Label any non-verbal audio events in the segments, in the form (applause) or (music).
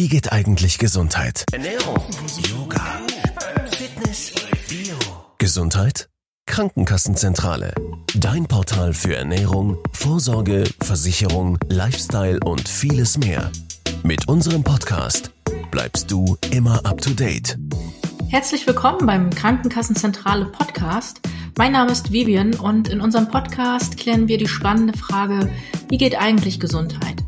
Wie geht eigentlich Gesundheit? Ernährung, Yoga, Fitness, Bio. Gesundheit? Krankenkassenzentrale. Dein Portal für Ernährung, Vorsorge, Versicherung, Lifestyle und vieles mehr. Mit unserem Podcast bleibst du immer up to date. Herzlich willkommen beim Krankenkassenzentrale Podcast. Mein Name ist Vivian und in unserem Podcast klären wir die spannende Frage, wie geht eigentlich Gesundheit?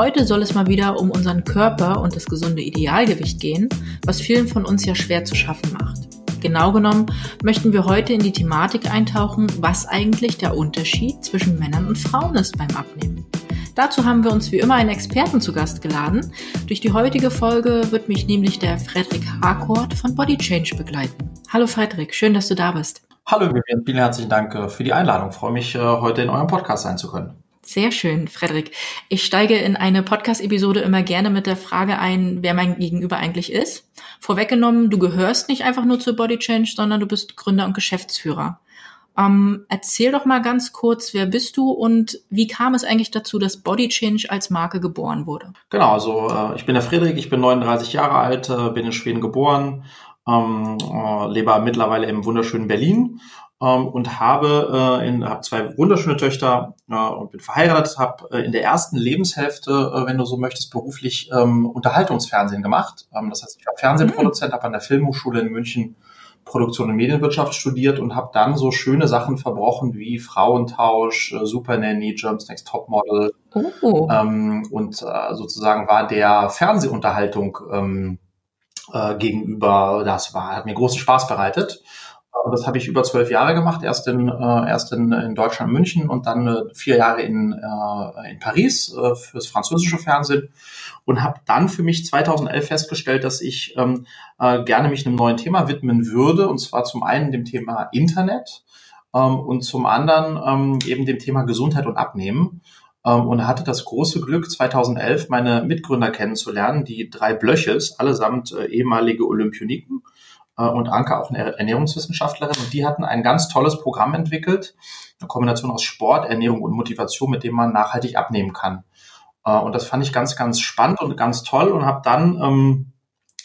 Heute soll es mal wieder um unseren Körper und das gesunde Idealgewicht gehen, was vielen von uns ja schwer zu schaffen macht. Genau genommen möchten wir heute in die Thematik eintauchen, was eigentlich der Unterschied zwischen Männern und Frauen ist beim Abnehmen. Dazu haben wir uns wie immer einen Experten zu Gast geladen. Durch die heutige Folge wird mich nämlich der Frederik Harcourt von Body Change begleiten. Hallo Frederik, schön, dass du da bist. Hallo Vivian, vielen herzlichen Dank äh, für die Einladung. Ich freue mich, äh, heute in eurem Podcast sein zu können. Sehr schön, Frederik. Ich steige in eine Podcast-Episode immer gerne mit der Frage ein, wer mein Gegenüber eigentlich ist. Vorweggenommen, du gehörst nicht einfach nur zur Body Change, sondern du bist Gründer und Geschäftsführer. Ähm, erzähl doch mal ganz kurz, wer bist du und wie kam es eigentlich dazu, dass Body Change als Marke geboren wurde? Genau, also äh, ich bin der Frederik, ich bin 39 Jahre alt, äh, bin in Schweden geboren, ähm, äh, lebe mittlerweile im wunderschönen Berlin ähm, und habe, äh, in, hab zwei wunderschöne Töchter äh, und bin verheiratet, habe äh, in der ersten Lebenshälfte, äh, wenn du so möchtest, beruflich ähm, Unterhaltungsfernsehen gemacht. Ähm, das heißt, ich war Fernsehproduzent, habe an der Filmhochschule in München Produktion und Medienwirtschaft studiert und habe dann so schöne Sachen verbrochen wie Frauentausch, äh, Super Nanny, Germs Next Topmodel oh. ähm, und äh, sozusagen war der Fernsehunterhaltung ähm, äh, gegenüber, das war, hat mir großen Spaß bereitet. Das habe ich über zwölf Jahre gemacht, erst in, äh, erst in, in Deutschland, München und dann äh, vier Jahre in, äh, in Paris äh, fürs französische Fernsehen und habe dann für mich 2011 festgestellt, dass ich ähm, äh, gerne mich einem neuen Thema widmen würde. Und zwar zum einen dem Thema Internet ähm, und zum anderen ähm, eben dem Thema Gesundheit und Abnehmen. Ähm, und hatte das große Glück, 2011 meine Mitgründer kennenzulernen, die drei Blöches, allesamt äh, ehemalige Olympioniken und Anke auch eine Ernährungswissenschaftlerin und die hatten ein ganz tolles Programm entwickelt, eine Kombination aus Sport, Ernährung und Motivation, mit dem man nachhaltig abnehmen kann. Äh, und das fand ich ganz, ganz spannend und ganz toll und habe dann ähm,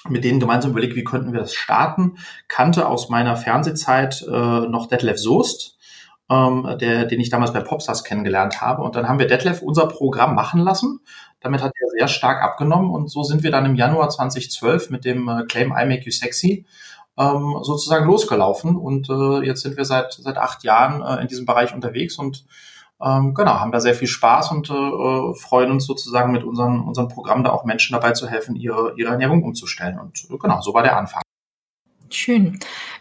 mit denen gemeinsam überlegt, wie könnten wir das starten. Kannte aus meiner Fernsehzeit äh, noch Detlef Soest, ähm, der, den ich damals bei Popstars kennengelernt habe. Und dann haben wir Detlef unser Programm machen lassen. Damit hat er sehr stark abgenommen und so sind wir dann im Januar 2012 mit dem äh, Claim I Make You Sexy ähm, sozusagen losgelaufen. Und äh, jetzt sind wir seit, seit acht Jahren äh, in diesem Bereich unterwegs und ähm, genau, haben da sehr viel Spaß und äh, freuen uns sozusagen mit unserem, unserem Programm da auch Menschen dabei zu helfen, ihre, ihre Ernährung umzustellen. Und äh, genau, so war der Anfang. Schön.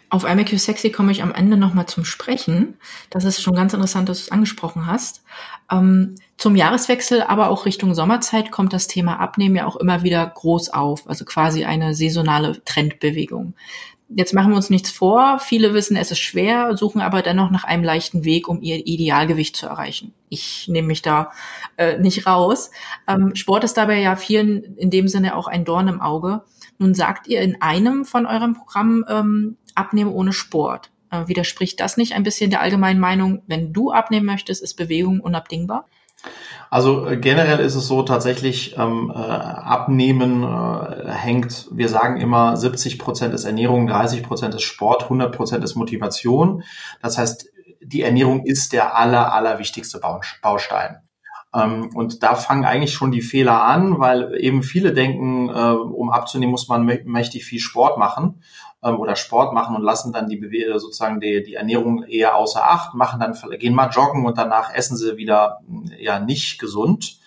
Auf IMAQ Sexy komme ich am Ende nochmal zum Sprechen. Das ist schon ganz interessant, dass du es angesprochen hast. Ähm, zum Jahreswechsel, aber auch Richtung Sommerzeit kommt das Thema Abnehmen ja auch immer wieder groß auf, also quasi eine saisonale Trendbewegung. Jetzt machen wir uns nichts vor. Viele wissen, es ist schwer, suchen aber dennoch nach einem leichten Weg, um ihr Idealgewicht zu erreichen. Ich nehme mich da äh, nicht raus. Ähm, Sport ist dabei ja vielen in dem Sinne auch ein Dorn im Auge. Nun sagt ihr in einem von eurem Programm ähm, Abnehmen ohne Sport. Äh, widerspricht das nicht ein bisschen der allgemeinen Meinung, wenn du abnehmen möchtest, ist Bewegung unabdingbar? Also äh, generell ist es so tatsächlich, ähm, äh, Abnehmen äh, hängt, wir sagen immer, 70 Prozent ist Ernährung, 30 Prozent ist Sport, 100 Prozent ist Motivation. Das heißt, die Ernährung ist der aller, aller wichtigste Baustein. Ähm, und da fangen eigentlich schon die Fehler an, weil eben viele denken, äh, um abzunehmen, muss man mächtig viel Sport machen ähm, oder Sport machen und lassen dann die Bewe sozusagen die, die Ernährung eher außer Acht, machen dann, gehen mal joggen und danach essen sie wieder ja nicht gesund.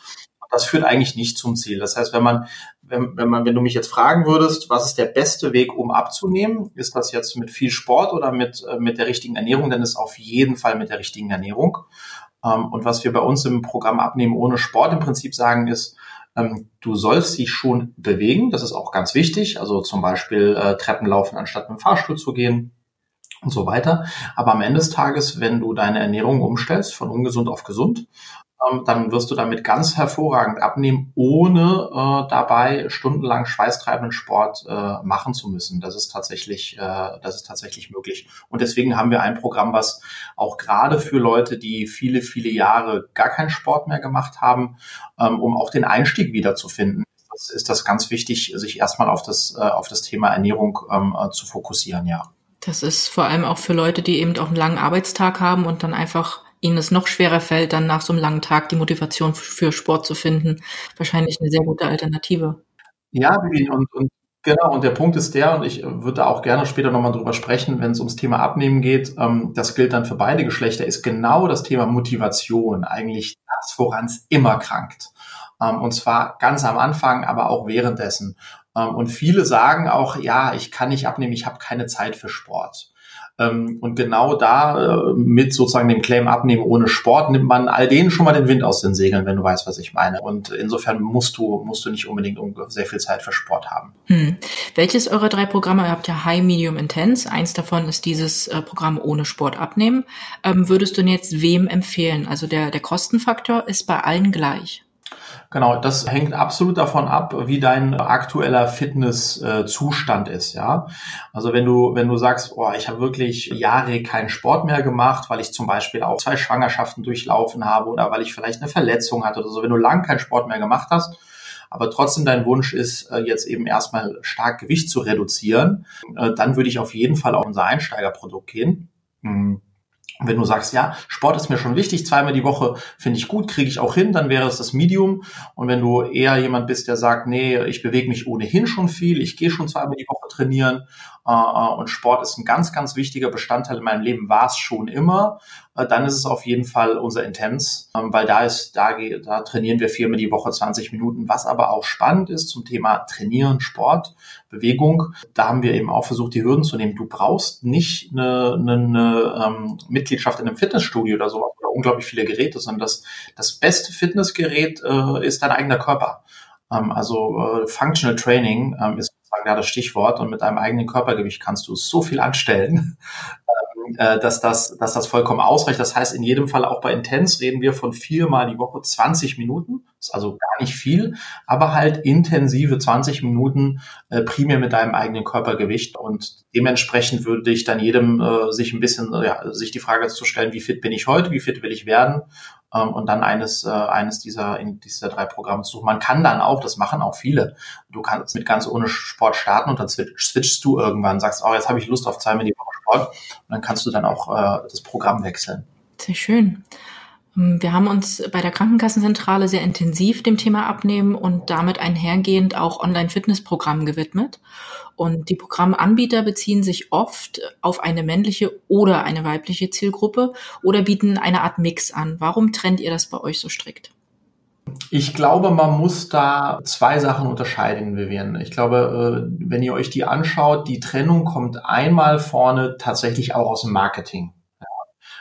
Das führt eigentlich nicht zum Ziel. Das heißt, wenn man, wenn, wenn man, wenn du mich jetzt fragen würdest, was ist der beste Weg, um abzunehmen, ist das jetzt mit viel Sport oder mit, äh, mit der richtigen Ernährung, dann ist auf jeden Fall mit der richtigen Ernährung. Ähm, und was wir bei uns im Programm Abnehmen ohne Sport im Prinzip sagen ist, du sollst dich schon bewegen, das ist auch ganz wichtig, also zum Beispiel äh, Treppen laufen, anstatt mit dem Fahrstuhl zu gehen und so weiter. Aber am Ende des Tages, wenn du deine Ernährung umstellst von ungesund auf gesund, ähm, dann wirst du damit ganz hervorragend abnehmen, ohne äh, dabei stundenlang schweißtreibenden Sport äh, machen zu müssen. Das ist tatsächlich, äh, das ist tatsächlich möglich. Und deswegen haben wir ein Programm, was auch gerade für Leute, die viele, viele Jahre gar keinen Sport mehr gemacht haben, ähm, um auch den Einstieg wiederzufinden, das, ist das ganz wichtig, sich erstmal auf das, äh, auf das Thema Ernährung ähm, äh, zu fokussieren, ja. Das ist vor allem auch für Leute, die eben auch einen langen Arbeitstag haben und dann einfach ihnen es noch schwerer fällt, dann nach so einem langen Tag die Motivation für Sport zu finden, wahrscheinlich eine sehr gute Alternative. Ja, und, und genau, und der Punkt ist der, und ich würde auch gerne später nochmal drüber sprechen, wenn es ums Thema Abnehmen geht, ähm, das gilt dann für beide Geschlechter, ist genau das Thema Motivation eigentlich das, woran es immer krankt. Ähm, und zwar ganz am Anfang, aber auch währenddessen. Ähm, und viele sagen auch, ja, ich kann nicht abnehmen, ich habe keine Zeit für Sport. Ähm, und genau da äh, mit sozusagen dem Claim abnehmen ohne Sport nimmt man all denen schon mal den Wind aus den Segeln, wenn du weißt, was ich meine. Und insofern musst du, musst du nicht unbedingt sehr viel Zeit für Sport haben. Hm. Welches eurer drei Programme, ihr habt ja High, Medium, Intense. Eins davon ist dieses äh, Programm ohne Sport abnehmen. Ähm, würdest du denn jetzt wem empfehlen? Also der, der Kostenfaktor ist bei allen gleich. Genau, das hängt absolut davon ab, wie dein aktueller Fitnesszustand äh, ist, ja. Also wenn du, wenn du sagst, oh, ich habe wirklich Jahre keinen Sport mehr gemacht, weil ich zum Beispiel auch zwei Schwangerschaften durchlaufen habe oder weil ich vielleicht eine Verletzung hatte oder so, wenn du lang keinen Sport mehr gemacht hast, aber trotzdem dein Wunsch ist, äh, jetzt eben erstmal stark Gewicht zu reduzieren, äh, dann würde ich auf jeden Fall auf unser Einsteigerprodukt gehen. Hm. Wenn du sagst, ja, Sport ist mir schon wichtig, zweimal die Woche finde ich gut, kriege ich auch hin, dann wäre es das Medium. Und wenn du eher jemand bist, der sagt, nee, ich bewege mich ohnehin schon viel, ich gehe schon zweimal die Woche trainieren und Sport ist ein ganz, ganz wichtiger Bestandteil in meinem Leben, war es schon immer, äh, dann ist es auf jeden Fall unser Intens, ähm, weil da ist, da, da trainieren wir viermal die Woche 20 Minuten. Was aber auch spannend ist zum Thema Trainieren, Sport, Bewegung, da haben wir eben auch versucht, die Hürden zu nehmen. Du brauchst nicht eine, eine, eine ähm, Mitgliedschaft in einem Fitnessstudio oder so, oder unglaublich viele Geräte, sondern das, das beste Fitnessgerät äh, ist dein eigener Körper. Ähm, also äh, Functional Training ist da das Stichwort und mit deinem eigenen Körpergewicht kannst du so viel anstellen, (laughs) äh, dass, das, dass das vollkommen ausreicht. Das heißt, in jedem Fall auch bei Intens reden wir von viermal die Woche 20 Minuten. Ist also gar nicht viel, aber halt intensive 20 Minuten äh, primär mit deinem eigenen Körpergewicht. Und dementsprechend würde ich dann jedem äh, sich ein bisschen, ja, sich die Frage zu stellen, wie fit bin ich heute, wie fit will ich werden ähm, und dann eines, äh, eines dieser, in dieser drei Programme zu suchen. Man kann dann auch, das machen auch viele, du kannst mit ganz ohne Sport starten und dann switchst du irgendwann, sagst, oh, jetzt habe ich Lust auf die Woche Sport und dann kannst du dann auch äh, das Programm wechseln. Sehr schön. Ähm, wir haben uns bei der Krankenkassenzentrale sehr intensiv dem Thema Abnehmen und damit einhergehend auch Online-Fitnessprogrammen gewidmet. Und die Programmanbieter beziehen sich oft auf eine männliche oder eine weibliche Zielgruppe oder bieten eine Art Mix an. Warum trennt ihr das bei euch so strikt? Ich glaube, man muss da zwei Sachen unterscheiden, Vivian. Ich glaube, äh, wenn ihr euch die anschaut, die Trennung kommt einmal vorne tatsächlich auch aus dem Marketing.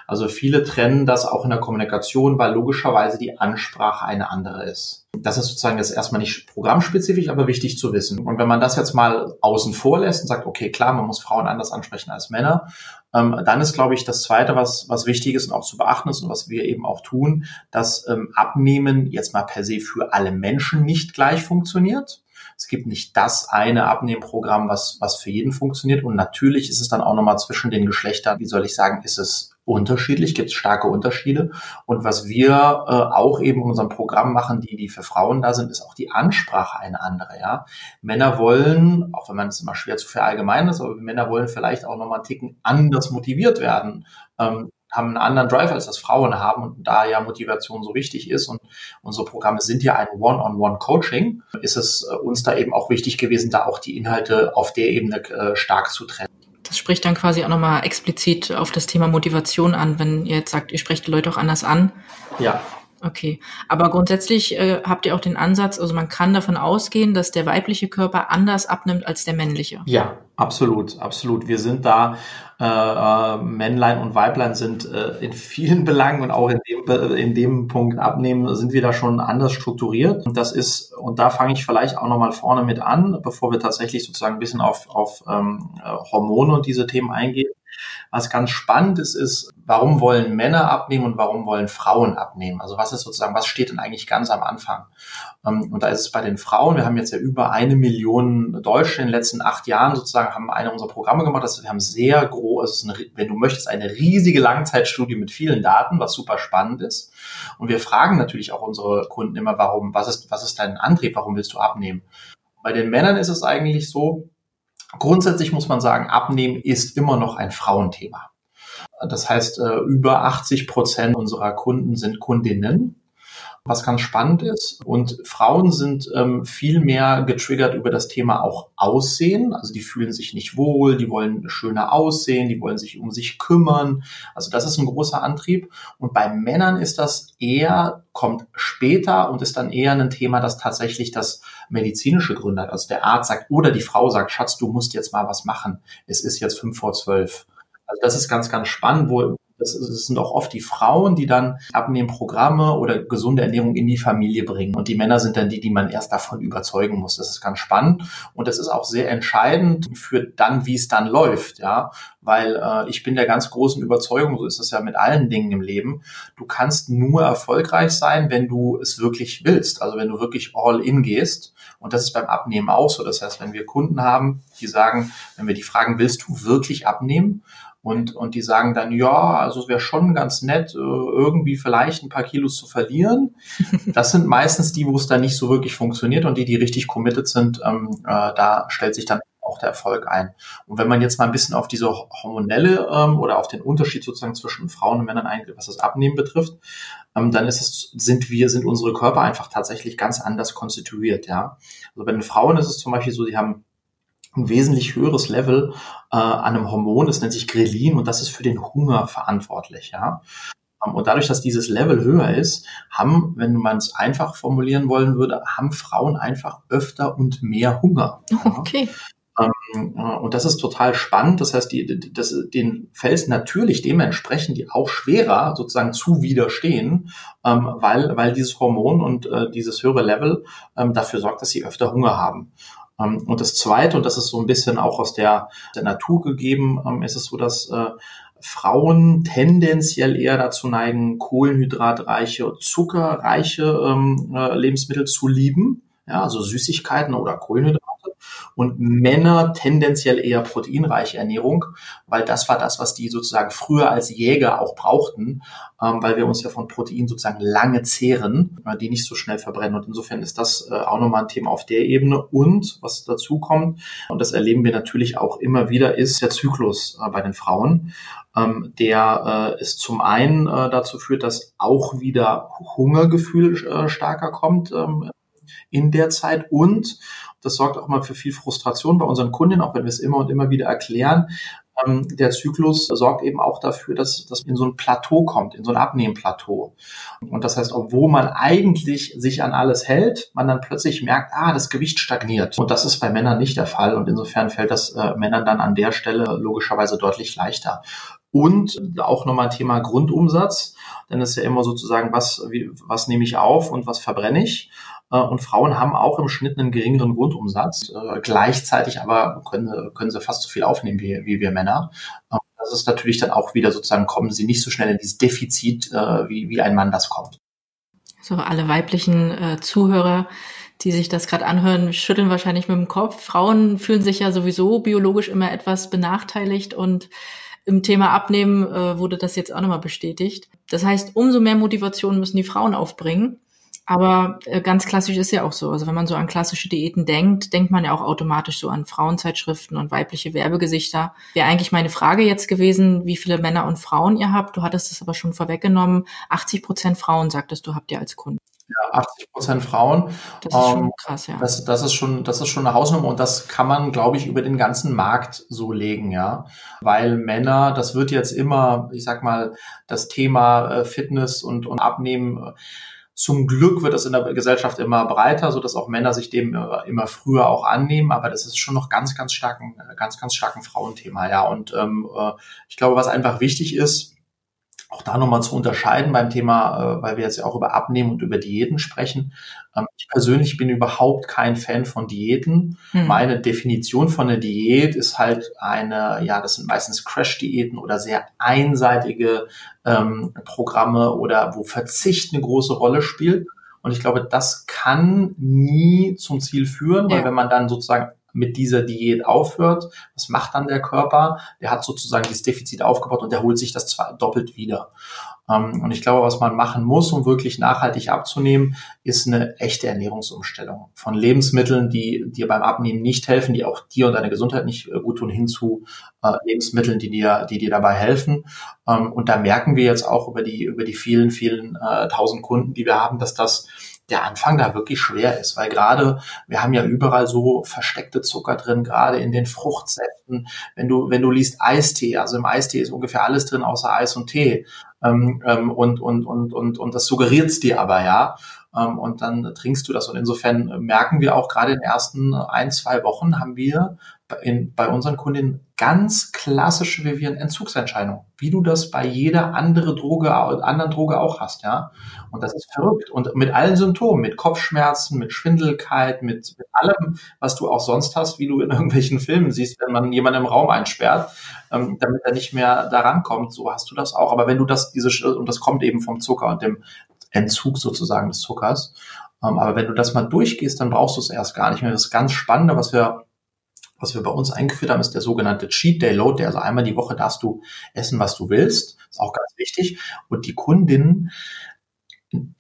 Also viele trennen das auch in der Kommunikation, weil logischerweise die Ansprache eine andere ist. Das ist sozusagen jetzt erstmal nicht programmspezifisch, aber wichtig zu wissen. Und wenn man das jetzt mal außen vor lässt und sagt, okay, klar, man muss Frauen anders ansprechen als Männer, ähm, dann ist, glaube ich, das Zweite, was, was wichtig ist und auch zu beachten ist und was wir eben auch tun, dass ähm, Abnehmen jetzt mal per se für alle Menschen nicht gleich funktioniert. Es gibt nicht das eine Abnehmprogramm, was, was für jeden funktioniert. Und natürlich ist es dann auch nochmal zwischen den Geschlechtern, wie soll ich sagen, ist es unterschiedlich, gibt es starke Unterschiede. Und was wir äh, auch eben in unserem Programm machen, die, die für Frauen da sind, ist auch die Ansprache eine andere. Ja, Männer wollen, auch wenn man es immer schwer zu verallgemeinern ist, aber Männer wollen vielleicht auch nochmal einen Ticken anders motiviert werden. Ähm, haben einen anderen Drive, als das Frauen haben und da ja Motivation so wichtig ist und unsere Programme sind ja ein One-on-One-Coaching, ist es äh, uns da eben auch wichtig gewesen, da auch die Inhalte auf der Ebene äh, stark zu trennen. Das spricht dann quasi auch nochmal explizit auf das Thema Motivation an, wenn ihr jetzt sagt, ihr sprecht die Leute auch anders an. Ja. Okay, aber grundsätzlich äh, habt ihr auch den Ansatz, also man kann davon ausgehen, dass der weibliche Körper anders abnimmt als der männliche. Ja, absolut, absolut. Wir sind da, äh, äh, Männlein und Weiblein sind äh, in vielen (laughs) Belangen und auch in dem, in dem Punkt abnehmen, sind wir da schon anders strukturiert. Und das ist, und da fange ich vielleicht auch nochmal vorne mit an, bevor wir tatsächlich sozusagen ein bisschen auf, auf ähm, Hormone und diese Themen eingehen Was ganz spannend ist, ist, warum wollen Männer abnehmen und warum wollen Frauen abnehmen? Also was ist sozusagen, was steht denn eigentlich ganz am Anfang? Ähm, und da ist es bei den Frauen, wir haben jetzt ja über eine Million Deutsche in den letzten acht Jahren sozusagen, haben eine unserer Programme gemacht. Also wir haben sehr groß, also wenn du möchtest, eine riesige Langzeitstudie mit vielen Daten, was super spannend ist. Und wir fragen natürlich auch unsere Kunden immer, warum, was ist, was ist dein Antrieb, warum willst du abnehmen? Bei den Männern ist es eigentlich so, grundsätzlich muss man sagen, abnehmen ist immer noch ein Frauenthema. Das heißt, äh, über 80 Prozent unserer Kunden sind Kundinnen was ganz spannend ist. Und Frauen sind ähm, viel mehr getriggert über das Thema auch Aussehen. Also die fühlen sich nicht wohl, die wollen schöner aussehen, die wollen sich um sich kümmern. Also das ist ein großer Antrieb. Und bei Männern ist das eher, kommt später und ist dann eher ein Thema, das tatsächlich das medizinische Gründe hat. Also der Arzt sagt oder die Frau sagt, Schatz, du musst jetzt mal was machen. Es ist jetzt fünf vor zwölf. Also das ist ganz, ganz spannend, wo, das, das sind auch oft die Frauen, die dann Abnehmprogramme oder gesunde Ernährung in die Familie bringen. Und die Männer sind dann die, die man erst davon überzeugen muss. Das ist ganz spannend. Und das ist auch sehr entscheidend für dann, wie es dann läuft, ja. Weil äh, ich bin der ganz großen Überzeugung, so ist es ja mit allen Dingen im Leben, du kannst nur erfolgreich sein, wenn du es wirklich willst. Also wenn du wirklich all in gehst. Und das ist beim Abnehmen auch so. Das heißt, wenn wir Kunden haben, die sagen, wenn wir die fragen, willst du wirklich abnehmen? Und, und die sagen dann, ja, also es wäre schon ganz nett, äh, irgendwie vielleicht ein paar Kilos zu verlieren. (laughs) Das sind meistens die, wo es dann nicht so wirklich funktioniert und die, die richtig committed sind, ähm, äh, da stellt sich dann auch der Erfolg ein. Und wenn man jetzt mal ein bisschen auf diese hormonelle ähm, oder auf den Unterschied sozusagen zwischen Frauen und Männern eingeht, was das Abnehmen betrifft, ähm, dann ist es, sind wir, sind unsere Körper einfach tatsächlich ganz anders konstituiert, ja. Also bei den Frauen ist es zum Beispiel so, die haben ein wesentlich höheres Level äh, an einem Hormon, das nennt sich Grelin und das ist für den Hunger verantwortlich, ja. Ähm, und dadurch, dass dieses Level höher ist, haben, wenn man es einfach formulieren wollen würde, haben Frauen einfach öfter und mehr Hunger. Okay. Ähm, äh, und das ist total spannend. Das heißt, die, das, den fällt es natürlich dementsprechend die auch schwerer sozusagen zu widerstehen, ähm, weil, weil dieses Hormon und äh, dieses höhere Level ähm, dafür sorgt, dass sie öfter Hunger haben. Ähm, und das Zweite, und das ist so ein bisschen auch aus der, der Natur gegeben, ähm, ist es so, dass äh, Frauen tendenziell eher dazu neigen, kohlenhydratreiche, zuckerreiche ähm, äh, Lebensmittel zu lieben. Ja, also Süßigkeiten oder Kohlenhydrate und Männer tendenziell eher proteinreiche Ernährung, weil das war das, was die sozusagen früher als Jäger auch brauchten, ähm, weil wir uns ja von Protein sozusagen lange zehren, äh, die nicht so schnell verbrennen. Und insofern ist das äh, auch nochmal ein Thema auf der Ebene. Und was dazu kommt, und das erleben wir natürlich auch immer wieder, ist der Zyklus äh, bei den Frauen ähm, der äh, es zum einen äh, dazu führt, dass auch wieder Hungergefühl äh, stärker kommt ähm, in der Zeit und das sorgt auch mal für viel Frustration bei unseren Kunden, auch wenn wir es immer und immer wieder erklären. Ähm, der Zyklus sorgt eben auch dafür, dass das in so ein Plateau kommt, in so ein Abnehmplateau. Und das heißt, obwohl man eigentlich sich an alles hält, man dann plötzlich merkt, ah, das Gewicht stagniert. Und das ist bei Männern nicht der Fall. Und insofern fällt das äh, Männern dann an der Stelle logischerweise deutlich leichter. Und auch nochmal Thema Grundumsatz, denn es ist ja immer sozusagen, was, wie, was nehme ich auf und was verbrenne ich. Äh, und Frauen haben auch im Schnitt einen geringeren Grundumsatz. Äh, gleichzeitig aber können, können sie fast so viel aufnehmen wie, wie wir Männer. Äh, das ist natürlich dann auch wieder sozusagen, kommen sie nicht so schnell in dieses Defizit, wie, wie ein Mann das kommt. So, alle weiblichen äh, Zuhörer, die sich das gerade anhören, schütteln wahrscheinlich mit dem Kopf. Frauen fühlen sich ja sowieso biologisch immer etwas benachteiligt und im Thema Abnehmen äh, wurde das jetzt auch nochmal bestätigt. Das heißt, umso mehr Motivation müssen die Frauen aufbringen. Aber äh, ganz klassisch ist ja auch so. Also wenn man so an klassische Diäten denkt, denkt man ja auch automatisch so an Frauenzeitschriften und weibliche Werbegesichter. Wäre eigentlich meine Frage jetzt gewesen, wie viele Männer und Frauen ihr habt. Du hattest es aber schon vorweggenommen. 80 Prozent Frauen, sagtest du, habt ihr als Kunden. Ja, 80 Prozent Frauen. Das ist schon ähm, krass, ja. Das, das, ist schon, das ist schon eine Hausnummer und das kann man, glaube ich, über den ganzen Markt so legen, ja. Weil Männer, das wird jetzt immer, ich sag mal, das Thema äh, Fitness und, und Abnehmen zum Glück wird das in der Gesellschaft immer breiter, so dass auch Männer sich dem äh, immer früher auch annehmen. Aber das ist schon noch ganz, ganz starken, ganz, ganz starken Frauenthema, ja. Und ähm, äh, ich glaube, was einfach wichtig ist, auch da nochmal zu unterscheiden beim Thema, äh, weil wir jetzt ja auch über Abnehmen und über Diäten sprechen. Ähm, ich persönlich bin überhaupt kein Fan von Diäten. Hm. Meine Definition von einer Diät ist halt eine, ja, das sind meistens Crash-Diäten oder sehr einseitige ähm, Programme oder wo Verzicht eine große Rolle spielt. Und ich glaube, das kann nie zum Ziel führen, weil ja. wenn man dann sozusagen mit dieser Diät aufhört, was macht dann der Körper? Der hat sozusagen dieses Defizit aufgebaut und der holt sich das zwar doppelt wieder. Ähm, und ich glaube, was man machen muss, um wirklich nachhaltig abzunehmen, ist eine echte Ernährungsumstellung von Lebensmitteln, die dir beim Abnehmen nicht helfen, die auch dir und deiner Gesundheit nicht äh, gut tun, hin zu äh, Lebensmitteln, die dir, die dir dabei helfen. Ähm, und da merken wir jetzt auch über die, über die vielen, vielen äh, tausend Kunden, die wir haben, dass das der Anfang da wirklich schwer ist, weil gerade wir haben ja überall so versteckte Zucker drin, gerade in den Fruchtsäften. Wenn du wenn du liest Eistee, also im Eistee ist ungefähr alles drin außer Eis und Tee ähm, ähm, und und und und und das suggeriert's dir aber ja ähm, und dann trinkst du das und insofern merken wir auch gerade in den ersten ein zwei Wochen haben wir in, bei unseren Kundinnen ganz klassische Vivian-Entzugsentscheidungen, wie du das bei jeder andere Droge, anderen Droge auch hast, ja. Und das ist verrückt. Und mit allen Symptomen, mit Kopfschmerzen, mit Schwindelkeit, mit, mit allem, was du auch sonst hast, wie du in (laughs) irgendwelchen Filmen siehst, wenn man jemanden im Raum einsperrt, ähm, damit er nicht mehr daran kommt, so hast du das auch. Aber wenn du das, diese, und das kommt eben vom Zucker und dem Entzug sozusagen des Zuckers, ähm, aber wenn du das mal durchgehst, dann brauchst du es erst gar nicht mehr. Das ganz Spannende, was wir was wir bei uns eingeführt haben, ist der sogenannte Cheat Day Load. Der also einmal die Woche darfst du essen, was du willst. Ist auch ganz wichtig. Und die Kundinnen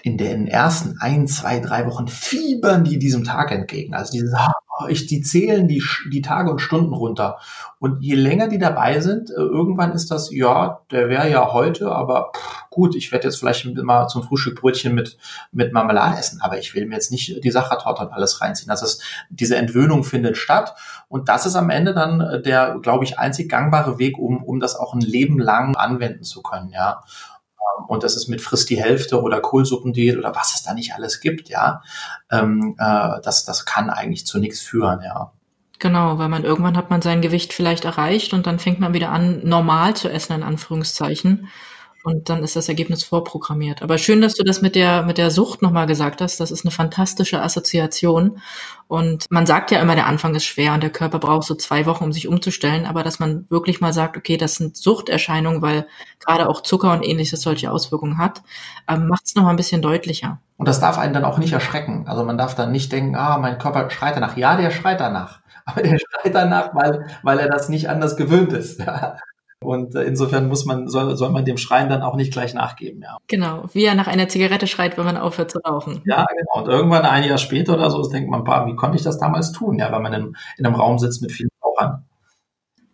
in den ersten ein, zwei, drei Wochen fiebern die diesem Tag entgegen. Also dieses, oh, ich, die zählen die, die Tage und Stunden runter. Und je länger die dabei sind, äh, irgendwann ist das, ja, der wäre ja heute, aber pff, gut, ich werde jetzt vielleicht mal zum Frühstück Brötchen mit, mit Marmelade essen, aber ich will mir jetzt nicht die Sachertorte und alles reinziehen. Das ist, diese Entwöhnung findet statt. Und das ist am Ende dann äh, der, glaube ich, einzig gangbare Weg, um, um das auch ein Leben lang anwenden zu können, ja und das ist mit frisst die Hälfte oder Kohlsuppendiät oder was es da nicht alles gibt, ja, ähm, äh, das, das kann eigentlich zu nichts führen, ja. Genau, weil man irgendwann hat man sein Gewicht vielleicht erreicht und dann fängt man wieder an, normal zu essen, in Anführungszeichen und dann ist das Ergebnis vorprogrammiert. Aber schön, dass du das mit der, mit der Sucht nochmal gesagt hast. Das ist eine fantastische Assoziation. Und man sagt ja immer, der Anfang ist schwer und der Körper braucht so zwei Wochen, um sich umzustellen. Aber dass man wirklich mal sagt, okay, das sind Suchterscheinungen, weil gerade auch Zucker und ähnliches solche Auswirkungen hat, ähm, macht es nochmal ein bisschen deutlicher. Und das darf einen dann auch nicht erschrecken. Also man darf dann nicht denken, ah, mein Körper schreit danach. Ja, der schreit danach. Aber der schreit danach, weil, weil er das nicht anders gewöhnt ist. Und äh, insofern muss man, soll, soll man dem Schreien dann auch nicht gleich nachgeben, ja. Genau, wie er nach einer Zigarette schreit, wenn man aufhört zu rauchen. Ja, genau. Und irgendwann ein Jahr später oder so denkt man, wie konnte ich das damals tun? Ja, wenn man in, in einem Raum sitzt mit vielen Rauchern.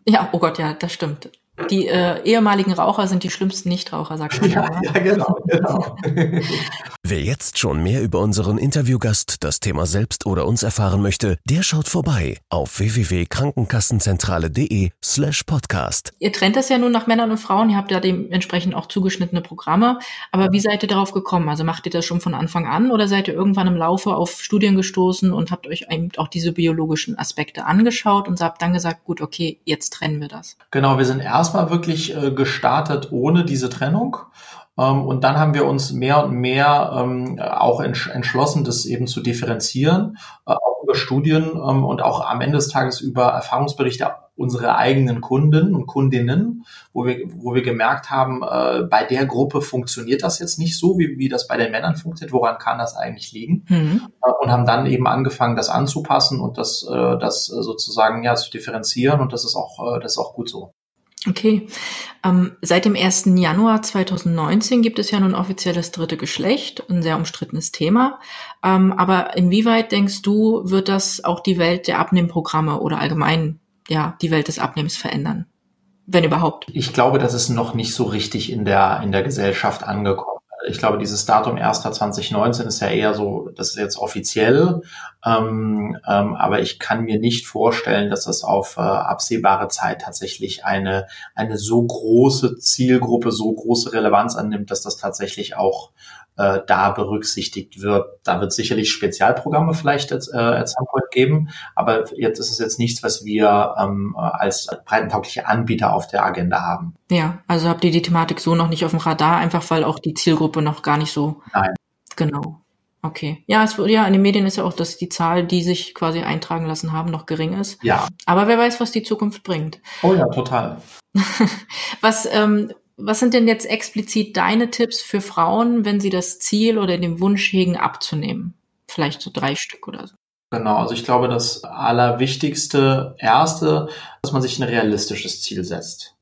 Ja, oh Gott, ja, das stimmt. Die äh, ehemaligen Raucher sind die schlimmsten Nichtraucher, sagt man. Ja, ja, genau, genau. (laughs) Wer jetzt schon mehr über unseren Interviewgast, das Thema selbst oder uns erfahren möchte, der schaut vorbei auf www.krankenkassenzentrale.de slash podcast. Ihr trennt das ja nun nach Männern und Frauen, ihr habt ja dementsprechend auch zugeschnittene Programme, aber wie seid ihr darauf gekommen? Also macht ihr das schon von Anfang an oder seid ihr irgendwann im Laufe auf Studien gestoßen und habt euch eben auch diese biologischen Aspekte angeschaut und habt dann gesagt, gut, okay, jetzt trennen wir das? Genau, wir sind erst erstmal wirklich äh, gestartet ohne diese Trennung. Ähm, und dann haben wir uns mehr und mehr ähm, auch entsch entschlossen, das eben zu differenzieren, äh, auch über Studien ähm, und auch am Ende des Tages über Erfahrungsberichte unserer eigenen Kunden und Kundinnen, wo wir, wo wir gemerkt haben, äh, bei der Gruppe funktioniert das jetzt nicht so, wie, wie das bei den Männern funktioniert. Woran kann das eigentlich liegen? Mhm. Äh, und haben dann eben angefangen, das anzupassen und das, äh, das sozusagen ja zu differenzieren. Und das ist auch, äh, das ist auch gut so. Okay. Ähm, seit dem 1. Januar 2019 gibt es ja nun offizielles dritte Geschlecht, ein sehr umstrittenes Thema. Ähm, aber inwieweit denkst du, wird das auch die Welt der Abnehmprogramme oder allgemein ja die Welt des Abnehmens verändern? Wenn überhaupt. Ich glaube, das ist noch nicht so richtig in der, in der Gesellschaft angekommen ich glaube, dieses Datum 1.2019 ist ja eher so, das ist jetzt offiziell, ähm, ähm, aber ich kann mir nicht vorstellen, dass das auf äh, absehbare Zeit tatsächlich eine, eine so große Zielgruppe, so große Relevanz annimmt, dass das tatsächlich auch äh, da berücksichtigt wird. Da wird sicherlich Spezialprogramme vielleicht jetzt, äh, at some point geben, aber jetzt ist es jetzt nichts, was wir ähm, als breitentaugliche Anbieter auf der Agenda haben. Ja, also habt ihr die Thematik so noch nicht auf dem Radar, einfach weil auch die Zielgruppe noch gar nicht so. Nein. Genau. Okay. Ja, es, ja, in den Medien ist ja auch, dass die Zahl, die sich quasi eintragen lassen haben, noch gering ist. Ja. Aber wer weiß, was die Zukunft bringt. Oh ja, total. (laughs) was, ähm, was sind denn jetzt explizit deine Tipps für Frauen, wenn sie das Ziel oder den Wunsch hegen, abzunehmen? Vielleicht so drei Stück oder so. Genau, also ich glaube, das allerwichtigste, erste, dass man sich ein realistisches Ziel setzt.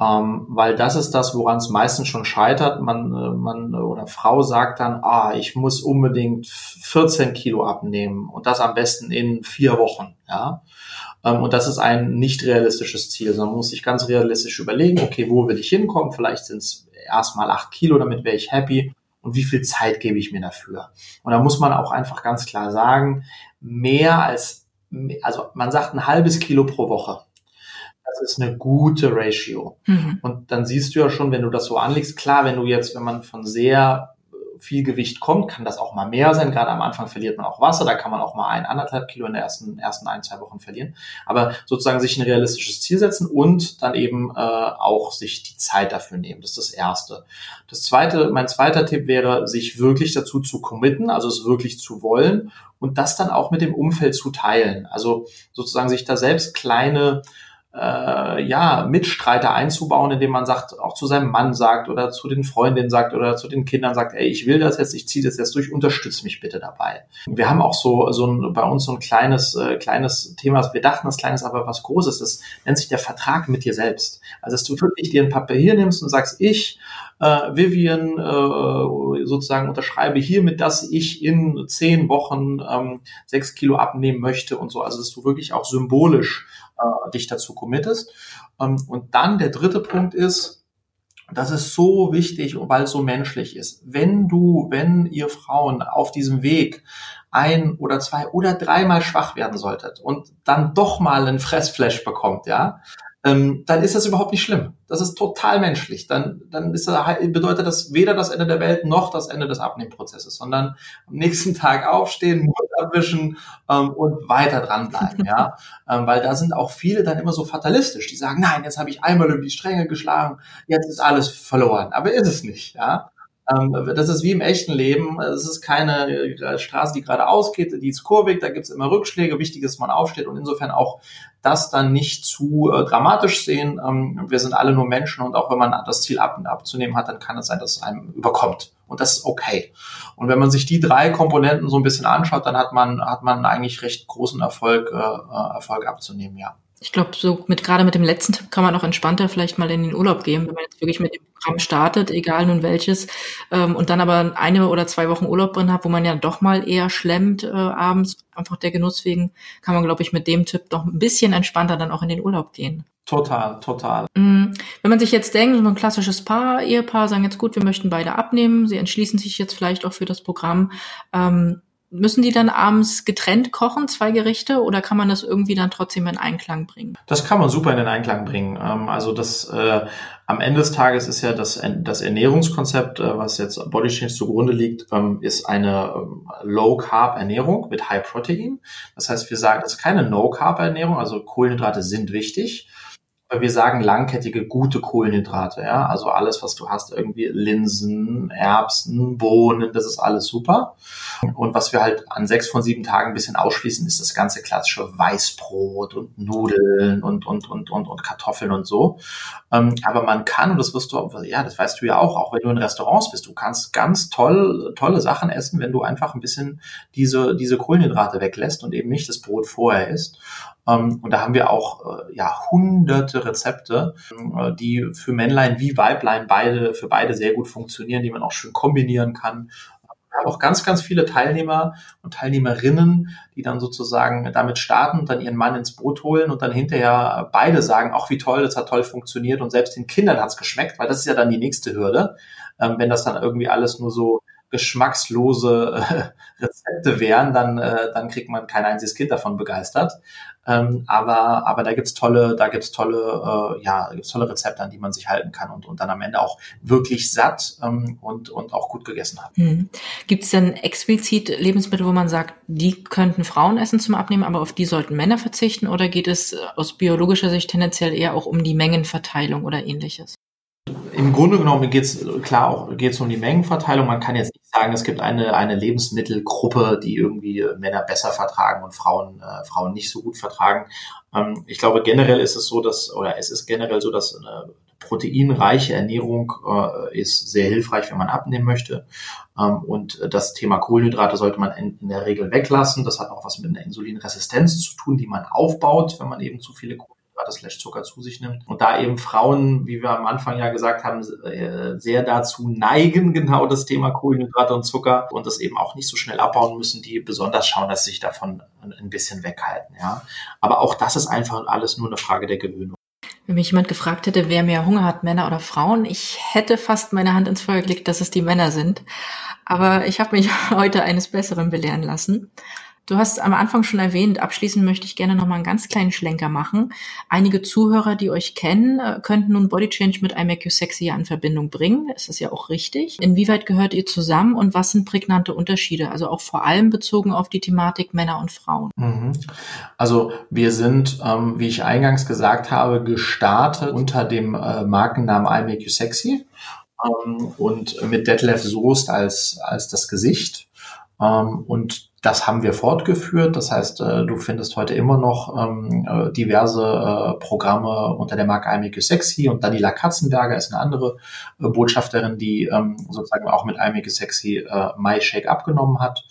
Ähm, weil das ist das, woran es meistens schon scheitert. Man, äh, man oder Frau sagt dann, ah, ich muss unbedingt 14 Kilo abnehmen und das am besten in vier Wochen. Ja, ähm, und das ist ein nicht realistisches Ziel, sondern man muss sich ganz realistisch überlegen, okay, wo will ich hinkommen? Vielleicht sind es erstmal acht Kilo, damit wäre ich happy. Und wie viel Zeit gebe ich mir dafür? Und da muss man auch einfach ganz klar sagen, mehr als, also man sagt ein halbes Kilo pro Woche. Das ist eine gute Ratio. Mhm. Und dann siehst du ja schon, wenn du das so anlegst, klar, wenn du jetzt, wenn man von sehr viel Gewicht kommt, kann das auch mal mehr sein. Gerade am Anfang verliert man auch Wasser, da kann man auch mal ein, anderthalb Kilo in den ersten, ersten ein, zwei Wochen verlieren. Aber sozusagen sich ein realistisches Ziel setzen und dann eben äh, auch sich die Zeit dafür nehmen. Das ist das Erste. Das Zweite, mein zweiter Tipp wäre, sich wirklich dazu zu committen, also es wirklich zu wollen und das dann auch mit dem Umfeld zu teilen. Also sozusagen sich da selbst kleine äh, ja, Mitstreiter einzubauen, indem man sagt, auch zu seinem Mann sagt oder zu den Freundinnen sagt oder zu den Kindern sagt, ey, ich will das jetzt, ich ziehe das jetzt durch, unterstütze mich bitte dabei. Wir haben auch so, so ein, bei uns so ein kleines, äh, kleines Thema, wir dachten das kleines, aber was Großes, das nennt sich der Vertrag mit dir selbst. Also, dass du wirklich dir ein Papier nimmst und sagst, ich, äh, Vivian, äh, sozusagen unterschreibe hiermit, dass ich in zehn Wochen ähm, sechs Kilo abnehmen möchte und so. Also, dass du wirklich auch symbolisch äh, dich dazu committest. Ähm, und dann der dritte Punkt ist, das ist so wichtig, weil es so menschlich ist. Wenn du, wenn ihr Frauen auf diesem Weg ein oder zwei oder dreimal schwach werden solltet und dann doch mal einen Fressflash bekommt, ja, ähm, dann ist das überhaupt nicht schlimm. Das ist total menschlich. Dann, dann ist das, bedeutet das weder das Ende der Welt noch das Ende des Abnehmprozesses, sondern am nächsten Tag aufstehen, Mund abwischen ähm, und weiter dranbleiben. ja, (laughs) ähm, weil da sind auch viele dann immer so fatalistisch. Die sagen, nein, jetzt habe ich einmal über die Stränge geschlagen, jetzt ist alles verloren. Aber ist es nicht. Ja, das ist wie im echten Leben. Es ist keine äh, Straße, die geradeaus geht, die ist kurvig, da gibt es immer Rückschläge. Wichtig ist, dass man aufsteht und insofern auch das dann nicht zu äh, dramatisch sehen. Ähm, wir sind alle nur Menschen und auch wenn man das Ziel ab, abzunehmen hat, dann kann es sein, dass es einem überkommt. Und das ist okay. Und wenn man sich die drei Komponenten so ein bisschen anschaut, dann hat man, hat man eigentlich recht großen Erfolg, äh Erfolg abzunehmen, ja. Ich glaube, so mit gerade mit dem letzten Tipp kann man auch entspannter vielleicht mal in den Urlaub gehen, wenn man jetzt wirklich mit dem Programm startet, egal nun welches, ähm, und dann aber eine oder zwei Wochen Urlaub drin hat, wo man ja doch mal eher schlemmt äh, abends, einfach der Genuss wegen, kann man, glaube ich, mit dem Tipp doch ein bisschen entspannter dann auch in den Urlaub gehen. Total, total. Mhm. Wenn man sich jetzt denkt, so ein klassisches Paar, Ehepaar sagen jetzt gut, wir möchten beide abnehmen, sie entschließen sich jetzt vielleicht auch für das Programm. Ähm, Müssen die dann abends getrennt kochen, zwei Gerichte, oder kann man das irgendwie dann trotzdem in Einklang bringen? Das kann man super in den Einklang bringen. Ähm, also das äh, am Ende des Tages ist ja das, das Ernährungskonzept, äh, was jetzt Body Change zugrunde liegt, ähm, ist eine ähm, Low Carb Ernährung mit High Protein. Das heißt, wir sagen, das ist keine No Carb Ernährung, also Kohlenhydrate sind wichtig wir sagen langkettige, gute Kohlenhydrate, ja. Also alles, was du hast, irgendwie Linsen, Erbsen, Bohnen, das ist alles super. Und was wir halt an sechs von sieben Tagen ein bisschen ausschließen, ist das ganze klassische Weißbrot und Nudeln und, und, und, und, und Kartoffeln und so. Ähm, aber man kann, und das wirst du, ja, das weißt du ja auch, auch wenn du in Restaurants bist, du kannst ganz toll, tolle Sachen essen, wenn du einfach ein bisschen diese, diese Kohlenhydrate weglässt und eben nicht das Brot vorher isst. Ähm, und da haben wir auch äh, ja hunderte Rezepte, äh, die für Männlein wie Weiblein beide für beide sehr gut funktionieren, die man auch schön kombinieren kann. Wir haben auch ganz, ganz viele Teilnehmer und Teilnehmerinnen, die dann sozusagen damit starten und dann ihren Mann ins Boot holen und dann hinterher beide sagen, ach wie toll, das hat toll funktioniert und selbst den Kindern hat's geschmeckt, weil das ist ja dann die nächste Hürde. Ähm, wenn das dann irgendwie alles nur so geschmackslose äh, (laughs) Rezepte wären, dann, äh, dann kriegt man kein einziges Kind davon begeistert. Ähm, aber, aber da gibt's tolle, da gibt's tolle, äh, ja, gibt's tolle Rezepte, an die man sich halten kann und, und dann am Ende auch wirklich satt ähm, und, und auch gut gegessen hat. Hm. Gibt es denn explizit Lebensmittel, wo man sagt, die könnten Frauen essen zum Abnehmen, aber auf die sollten Männer verzichten? Oder geht es aus biologischer Sicht tendenziell eher auch um die Mengenverteilung oder ähnliches? Im Grunde genommen geht es klar auch geht's um die Mengenverteilung. Man kann jetzt nicht sagen, es gibt eine, eine Lebensmittelgruppe, die irgendwie Männer besser vertragen und Frauen, äh, Frauen nicht so gut vertragen. Ähm, ich glaube, generell ist es so, dass, oder es ist generell so, dass eine proteinreiche Ernährung äh, ist sehr hilfreich, wenn man abnehmen möchte. Ähm, und das Thema Kohlenhydrate sollte man in, in, der Regel weglassen. Das hat auch was mit einer Insulinresistenz zu tun, die man aufbaut, wenn man eben zu viele Kohlenhydrate Zucker zu sich nimmt. Und da eben Frauen, wie wir am Anfang ja gesagt haben, äh, sehr dazu neigen, (laughs) genau das Thema Kohlenhydrate und Zucker und das eben auch nicht so schnell abbauen müssen, die besonders schauen, dass sie sich davon ein bisschen weghalten. Ja. Aber auch das ist einfach alles nur eine Frage der Gewöhnung. Wenn mich jemand gefragt hätte, wer mehr Hunger hat, Männer oder Frauen, ich hätte fast meine Hand ins Feuer gelegt, dass es die Männer sind. Aber ich habe mich (laughs) heute eines Besseren belehren lassen. Du hast am Anfang schon erwähnt, abschließend möchte ich gerne noch mal einen ganz kleinen Schlenker machen. Einige Zuhörer, die euch kennen, äh, könnten nun Body Change mit I Make You Sexy in Verbindung bringen. Das ist ja auch richtig. Inwieweit gehört ihr zusammen und was sind prägnante Unterschiede? Also auch vor allem bezogen auf die Thematik Männer und Frauen. Mhm. Also wir sind, ähm, wie ich eingangs gesagt habe, gestartet unter dem äh, Markennamen I Make You Sexy ähm, und mit Detlef Soest als, als das Gesicht. Ähm, und das haben wir fortgeführt. Das heißt, äh, du findest heute immer noch ähm, äh, diverse äh, Programme unter der Marke iMake Sexy und Daniela Katzenberger ist eine andere Botschafterin, die ähm, sozusagen auch mit iMake Sexy äh, MyShake abgenommen hat.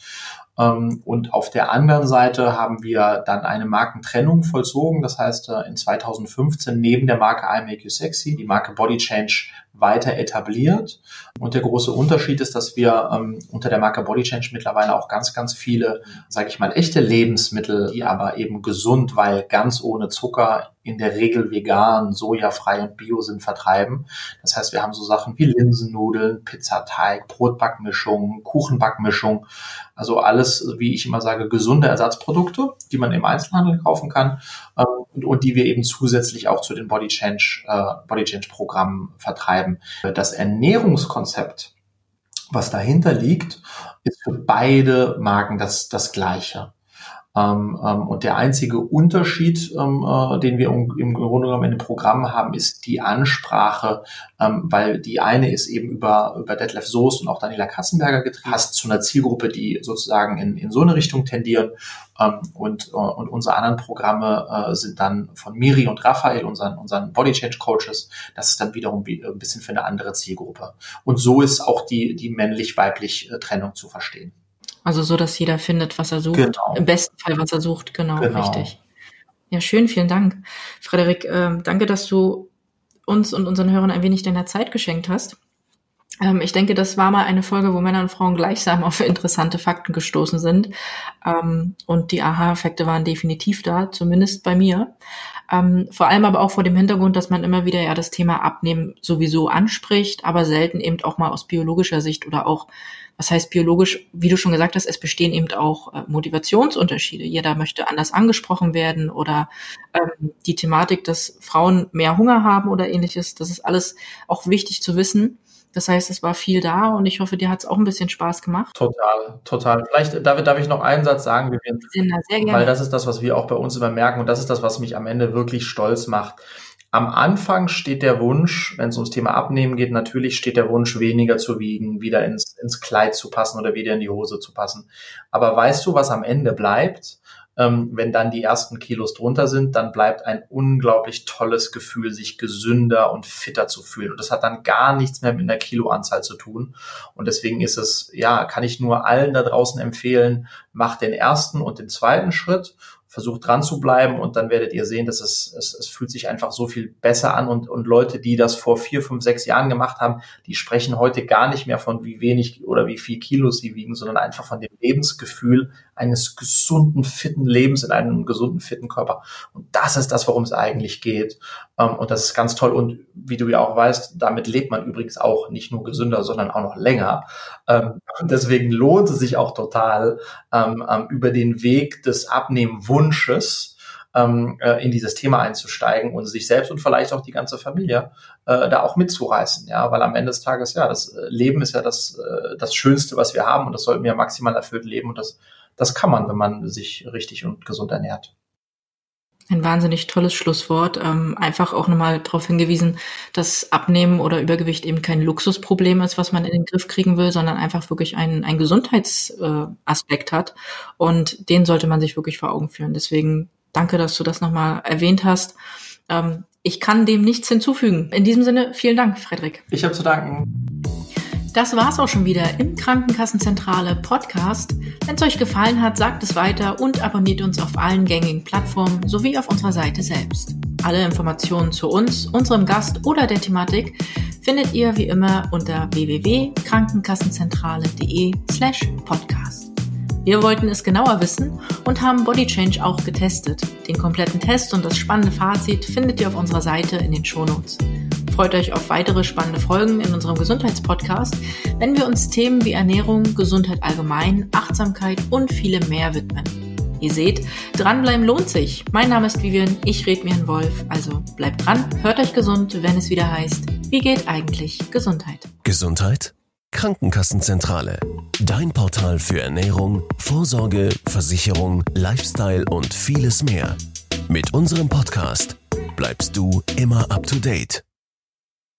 Und auf der anderen Seite haben wir dann eine Markentrennung vollzogen. Das heißt, in 2015 neben der Marke I Make You Sexy die Marke Body Change weiter etabliert. Und der große Unterschied ist, dass wir ähm, unter der Marke Body Change mittlerweile auch ganz, ganz viele, sage ich mal, echte Lebensmittel, die aber eben gesund, weil ganz ohne Zucker, in der Regel vegan, sojafrei und bio sind, vertreiben. Das heißt, wir haben so Sachen wie Linsennudeln, Pizzateig, Brotbackmischung, Kuchenbackmischung, also alles, wie ich immer sage, gesunde Ersatzprodukte, die man im Einzelhandel kaufen kann ähm, und, und, die wir eben zusätzlich auch zu den Body Change, äh, Body Change Programmen vertreiben. Das Ernährungskonzept, was dahinter liegt, ist für beide Marken das, das gleiche. Ähm, ähm, und der einzige Unterschied, ähm, äh, den wir im, Grunde genommen in dem Programm haben, ist die Ansprache, weil die eine ist eben über, über Detlef Soest und auch Daniela Katzenberger getrieben, hast zu einer Zielgruppe, die sozusagen in, in so eine Richtung tendieren. Und, äh, und unsere anderen Programme äh, sind dann von Miri und Raphael, unseren, unseren Body Change Coaches. Das ist dann wiederum ein bisschen für eine andere Zielgruppe. Und so ist auch die, die männlich-weiblich Trennung zu verstehen. Also so, dass jeder findet, was er sucht. Genau. Im besten Fall, was er sucht. Genau, genau. richtig. Ja, schön, vielen Dank. Frederik, äh, danke, dass du uns und unseren Hörern ein wenig deiner Zeit geschenkt hast. Ähm, ich denke, das war mal eine Folge, wo Männer und Frauen gleichsam auf interessante Fakten gestoßen sind. Ähm, und die Aha-Effekte waren definitiv da, zumindest bei mir. Ähm, vor allem aber auch vor dem Hintergrund, dass man immer wieder ja das Thema Abnehmen sowieso anspricht, aber selten eben auch mal aus biologischer Sicht oder auch was heißt biologisch, wie du schon gesagt hast, es bestehen eben auch äh, Motivationsunterschiede. Jeder möchte anders angesprochen werden oder ähm, die Thematik, dass Frauen mehr Hunger haben oder ähnliches. Das ist alles auch wichtig zu wissen. Das heißt, es war viel da und ich hoffe, dir hat es auch ein bisschen Spaß gemacht. Total, total. Vielleicht, David, darf ich noch einen Satz sagen, Vivian? Sehr gerne. Weil das ist das, was wir auch bei uns immer merken und das ist das, was mich am Ende wirklich stolz macht. Am Anfang steht der Wunsch, wenn es ums Thema Abnehmen geht, natürlich steht der Wunsch, weniger zu wiegen, wieder ins, ins Kleid zu passen oder wieder in die Hose zu passen. Aber weißt du, was am Ende bleibt? Ähm, wenn dann die ersten Kilos drunter sind, dann bleibt ein unglaublich tolles Gefühl, sich gesünder und fitter zu fühlen. Und das hat dann gar nichts mehr mit einer Kiloanzahl zu tun. Und deswegen ist es, ja, kann ich nur allen da draußen empfehlen, macht den ersten und den zweiten Schritt versucht dran zu bleiben und dann werdet ihr sehen, dass es, es, es fühlt sich einfach so viel besser an und, und Leute, die das vor vier, fünf, sechs Jahren gemacht haben, die sprechen heute gar nicht mehr von wie wenig oder wie viel Kilos sie wiegen, sondern einfach von dem Lebensgefühl, eines gesunden, fitten Lebens in einem gesunden, fitten Körper. Und das ist das, worum es eigentlich geht. Ähm, und das ist ganz toll. Und wie du ja auch weißt, damit lebt man übrigens auch nicht nur gesünder, sondern auch noch länger. Ähm, (laughs) deswegen lohnt es sich auch total, ähm, über den Weg des Abnehmwunsches äh, in dieses Thema einzusteigen und sich selbst und vielleicht auch die ganze Familie äh, da auch mitzureißen, ja, weil am Ende des Tages, ja, das äh, Leben ist ja das, das Schönste, was wir haben und das sollten wir maximal erfüllt leben und das, das kann man, wenn man sich richtig und gesund ernährt. Ein wahnsinnig tolles Schlusswort. Ähm, einfach auch nochmal darauf hingewiesen, dass Abnehmen oder Übergewicht eben kein Luxusproblem ist, was man in den Griff kriegen will, sondern einfach wirklich einen, Gesundheitsaspekt äh, hat. Und den sollte man sich wirklich vor Augen führen. Deswegen danke, dass du das nochmal erwähnt hast. Ähm, ich kann dem nichts hinzufügen. In diesem Sinne, vielen Dank, Frederik. Ich habe zu danken. Das war's auch schon wieder im Krankenkassenzentrale Podcast. Wenn es euch gefallen hat, sagt es weiter und abonniert uns auf allen gängigen Plattformen sowie auf unserer Seite selbst. Alle Informationen zu uns, unserem Gast oder der Thematik findet ihr wie immer unter www.krankenkassenzentrale.de slash podcast. Wir wollten es genauer wissen und haben Body Change auch getestet. Den kompletten Test und das spannende Fazit findet ihr auf unserer Seite in den Shownotes. Freut euch auf weitere spannende Folgen in unserem Gesundheitspodcast, wenn wir uns Themen wie Ernährung, Gesundheit allgemein, Achtsamkeit und viele mehr widmen. Ihr seht, dranbleiben lohnt sich. Mein Name ist Vivian, ich rede mir einen Wolf. Also bleibt dran, hört euch gesund, wenn es wieder heißt, wie geht eigentlich Gesundheit? Gesundheit? Krankenkassenzentrale. Dein Portal für Ernährung, Vorsorge, Versicherung, Lifestyle und vieles mehr. Mit unserem Podcast bleibst du immer up to date.